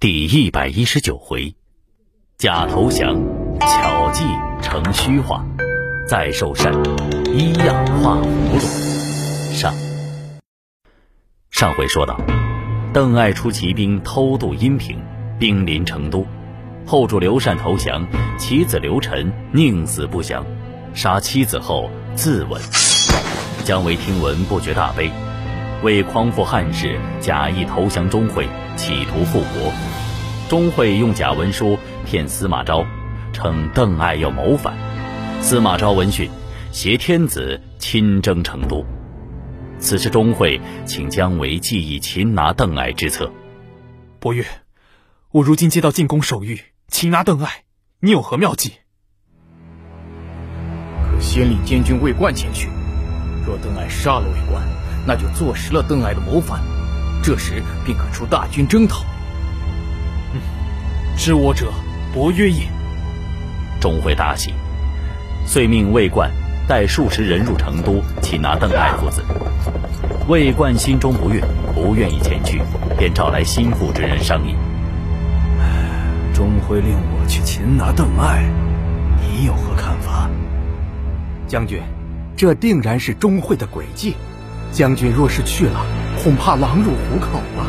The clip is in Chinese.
第一百一十九回，假投降，巧计成虚话，再受禅，一样画葫芦。上上回说到，邓艾出骑兵偷渡阴平，兵临成都，后主刘禅投降，其子刘晨宁死不降，杀妻子后自刎。姜维听闻，不觉大悲。为匡复汉室，假意投降钟会，企图复国。钟会用假文书骗司马昭，称邓艾要谋反。司马昭闻讯，挟天子亲征成都。此时钟会请姜维计议擒拿邓艾之策。伯乐，我如今接到进宫手谕，擒拿邓艾，你有何妙计？可先令监军魏冠前去。若邓艾杀了魏冠，那就坐实了邓艾的谋反，这时便可出大军征讨。嗯，知我者，伯约也。钟会大喜，遂命魏冠带数十人入成都擒拿邓艾父子。魏冠心中不悦，不愿意前去，便找来心腹之人商议。钟会令我去擒拿邓艾，你有何看法？将军，这定然是钟会的诡计。将军若是去了，恐怕狼入虎口啊！